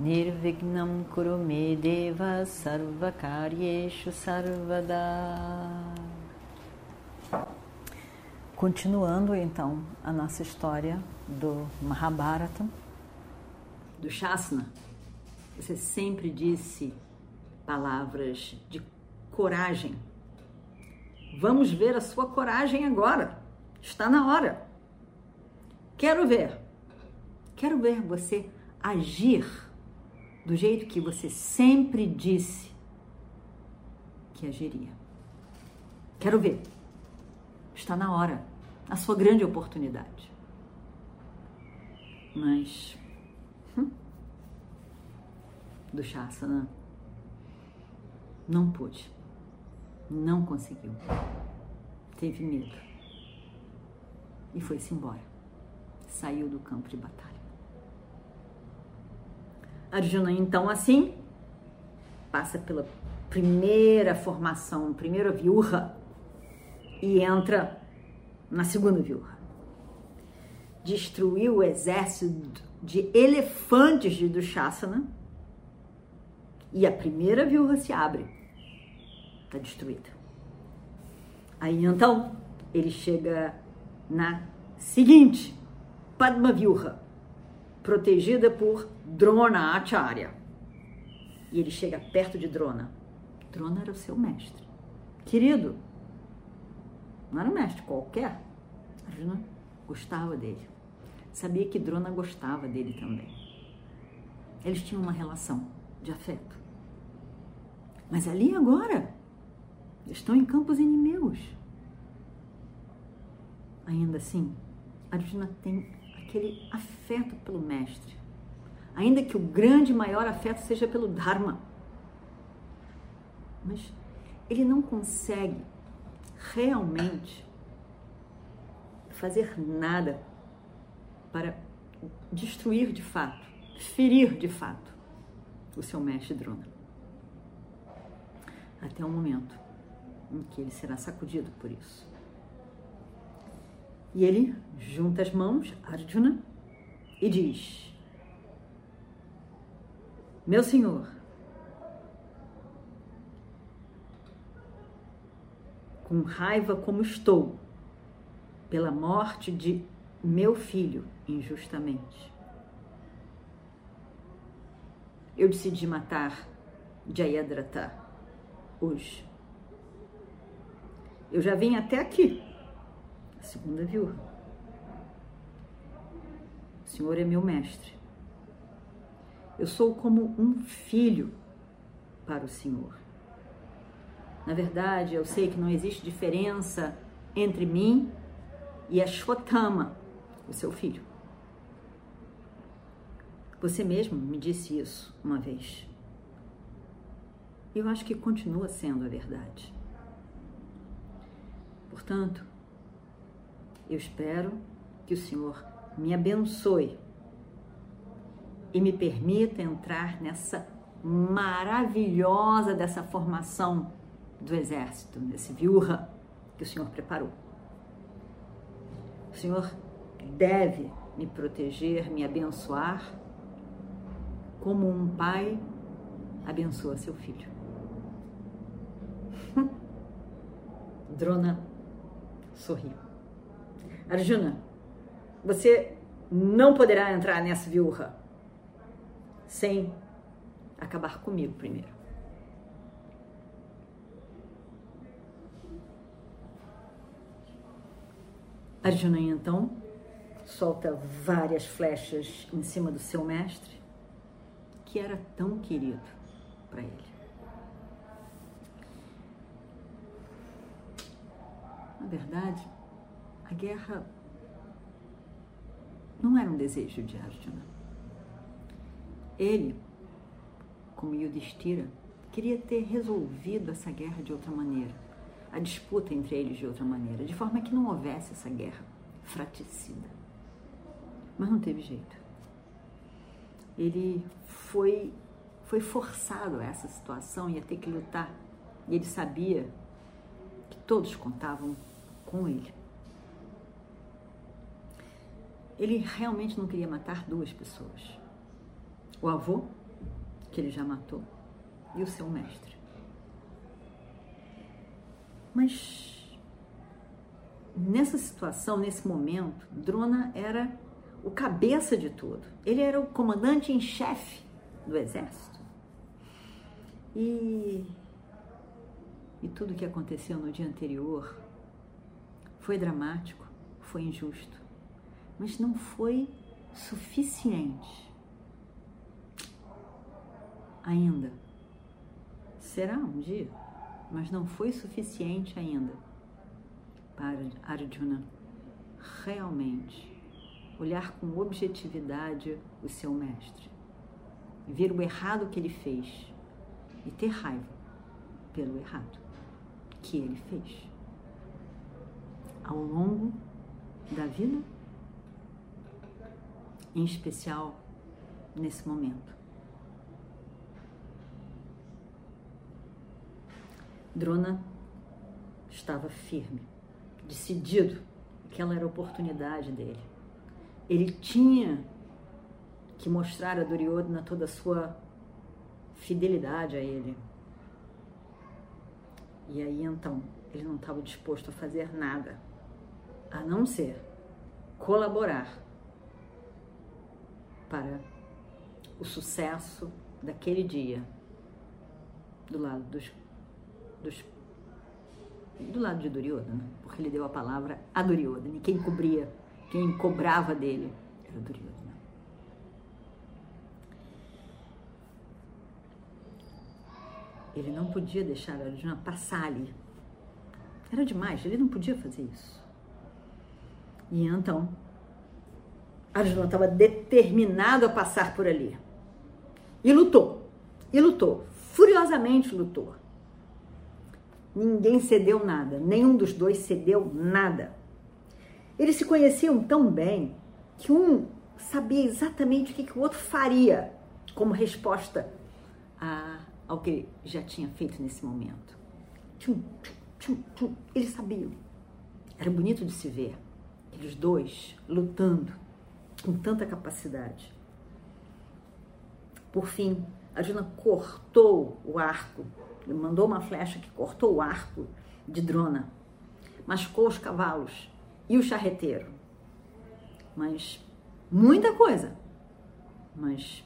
Nirvignam Kurume Deva Sarvakaryeshu Sarvada Continuando então a nossa história do Mahabharata, do Shasna, você sempre disse palavras de coragem. Vamos ver a sua coragem agora. Está na hora. Quero ver. Quero ver você agir do jeito que você sempre disse que agiria. Quero ver. Está na hora. A sua grande oportunidade. Mas. Hum, do Shasana não pôde. Não conseguiu. Teve medo. E foi-se embora. Saiu do campo de batalha. Arjuna, então, assim, passa pela primeira formação, primeira viurra e entra na segunda viurra. Destruiu o exército de elefantes de Dushasana e a primeira viúva se abre. Está destruída. Aí então ele chega na seguinte, Padma Viurra, protegida por Drona Acharya. E ele chega perto de Drona. Drona era o seu mestre. Querido, não era um mestre qualquer. Arjuna gostava dele. Sabia que Drona gostava dele também. Eles tinham uma relação de afeto. Mas ali agora, estão em campos inimigos. Ainda assim, Arjuna tem aquele afeto pelo mestre. Ainda que o grande maior afeto seja pelo Dharma. Mas ele não consegue realmente fazer nada para destruir de fato, ferir de fato o seu mestre Drona. Até o momento em que ele será sacudido por isso. E ele junta as mãos, Arjuna, e diz: Meu senhor, com raiva como estou, pela morte de meu filho injustamente. Eu decidi matar Jayadratha hoje. Eu já vim até aqui, a segunda viúva. O Senhor é meu mestre. Eu sou como um filho para o Senhor. Na verdade, eu sei que não existe diferença entre mim e Ashwatthama, o seu filho. Você mesmo me disse isso uma vez. Eu acho que continua sendo a verdade. Portanto, eu espero que o Senhor me abençoe e me permita entrar nessa maravilhosa dessa formação do exército, desse viurra que o Senhor preparou. O Senhor deve me proteger, me abençoar, como um pai abençoa seu filho. Drona sorriu. Arjuna, você não poderá entrar nessa viúva sem acabar comigo primeiro. Arjuna então solta várias flechas em cima do seu mestre, que era tão querido para ele. Na verdade, a guerra não era um desejo de Arjuna. Ele, como Yudhishthira, queria ter resolvido essa guerra de outra maneira, a disputa entre eles de outra maneira, de forma que não houvesse essa guerra fraticida. Mas não teve jeito. Ele foi foi forçado a essa situação e a ter que lutar. E ele sabia que todos contavam com ele. Ele realmente não queria matar duas pessoas: o avô, que ele já matou, e o seu mestre. Mas nessa situação, nesse momento, Drona era o cabeça de tudo. Ele era o comandante em chefe do exército. E, e tudo que aconteceu no dia anterior foi dramático, foi injusto, mas não foi suficiente. Ainda. Será um dia, mas não foi suficiente ainda para Arjuna realmente olhar com objetividade o seu mestre, ver o errado que ele fez e ter raiva pelo errado que ele fez. Ao longo da vida, em especial nesse momento. Drona estava firme, decidido que aquela era a oportunidade dele. Ele tinha que mostrar a Duryodhana toda a sua fidelidade a ele. E aí então ele não estava disposto a fazer nada, a não ser colaborar para o sucesso daquele dia do lado dos, dos do lado de Duryodhana, porque ele deu a palavra a Duryodhana, e quem cobria, quem cobrava dele era Duryodhana. Ele não podia deixar Arjuna passar ali. Era demais, ele não podia fazer isso. E então, Arjuna estava determinado a passar por ali. E lutou. E lutou. Furiosamente lutou. Ninguém cedeu nada. Nenhum dos dois cedeu nada. Eles se conheciam tão bem que um sabia exatamente o que, que o outro faria como resposta a ao que já tinha feito nesse momento. Tchum, tchum, tchum, Eles sabiam. Era bonito de se ver. Aqueles dois lutando com tanta capacidade. Por fim, a Juna cortou o arco, mandou uma flecha que cortou o arco de Drona, machucou os cavalos e o charreteiro. Mas muita coisa. Mas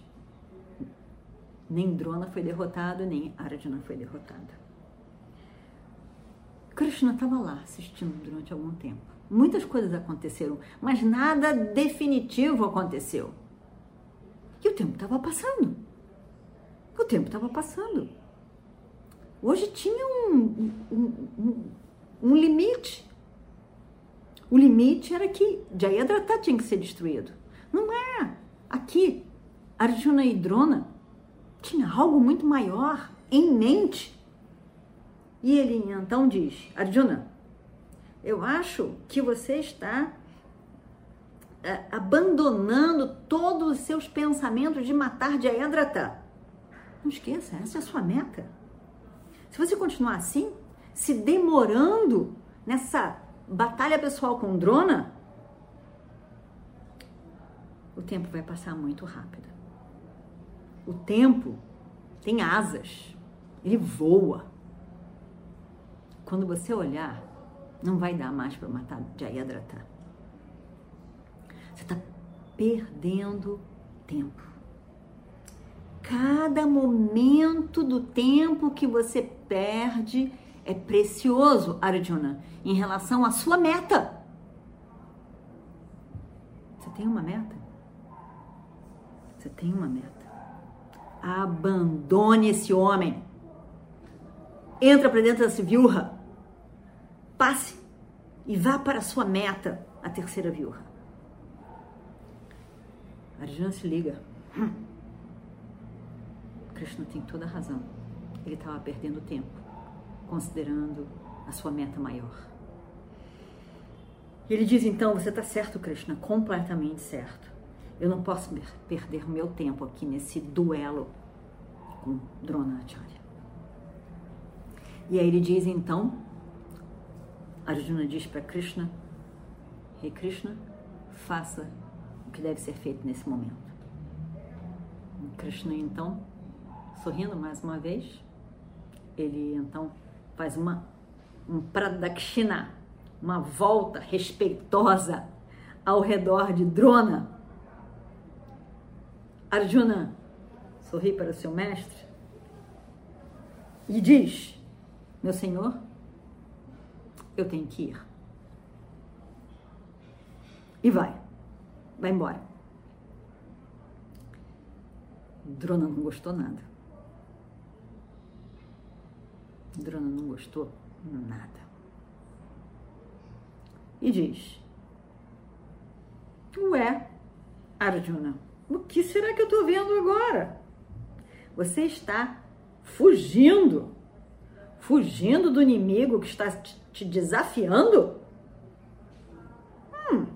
nem Drona foi derrotado, nem Arjuna foi derrotada. Krishna estava lá assistindo durante algum tempo. Muitas coisas aconteceram, mas nada definitivo aconteceu. E o tempo estava passando. O tempo estava passando. Hoje tinha um, um, um, um, limite. O limite era que Jayadratha tinha que ser destruído. Não é. Aqui, Arjuna e Drona tinha algo muito maior em mente. E ele então diz: Arjuna, eu acho que você está é, abandonando todos os seus pensamentos de matar Jayadratha. Não esqueça, essa é a sua meta. Se você continuar assim, se demorando nessa batalha pessoal com Drona, o tempo vai passar muito rápido. O tempo tem asas, ele voa. Quando você olhar, não vai dar mais para matar Jayadratha. Você está perdendo tempo. Cada momento do tempo que você perde é precioso, Arjuna, em relação à sua meta. Você tem uma meta? Você tem uma meta abandone esse homem. Entra para dentro dessa viúva. Passe e vá para a sua meta, a terceira viúva. Arjuna se liga. Hum. Krishna tem toda a razão. ele estava perdendo tempo, considerando a sua meta maior. Ele diz então: Você está certo, Krishna, completamente certo. Eu não posso perder meu tempo aqui nesse duelo com Dronacharya. E aí ele diz então: Arjuna diz para Krishna: Rei hey Krishna, faça o que deve ser feito nesse momento. E Krishna então, sorrindo mais uma vez, ele então faz uma um pradakshina, uma volta respeitosa ao redor de Drona. Arjuna sorri para seu mestre e diz: Meu senhor, eu tenho que ir. E vai, vai embora. Drona não gostou nada. Drona não gostou nada. E diz: Ué, Arjuna, o que será que eu estou vendo agora? Você está fugindo, fugindo do inimigo que está te desafiando? Hum.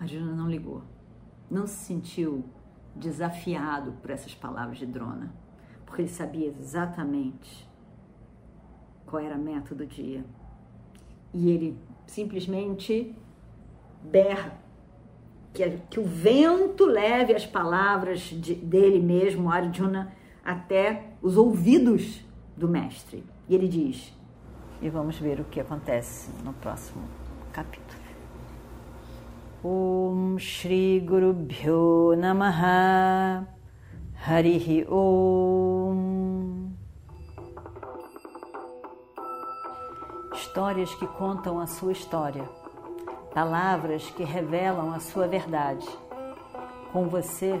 Arjuna não ligou, não se sentiu desafiado por essas palavras de Drona porque ele sabia exatamente qual era a meta do dia. E ele simplesmente berra que, que o vento leve as palavras de, dele mesmo, Arjuna, até os ouvidos do mestre. E ele diz, e vamos ver o que acontece no próximo capítulo. Om Shri Guru Bhyo Namaha Harihi Om. Histórias que contam a sua história, palavras que revelam a sua verdade. Com você,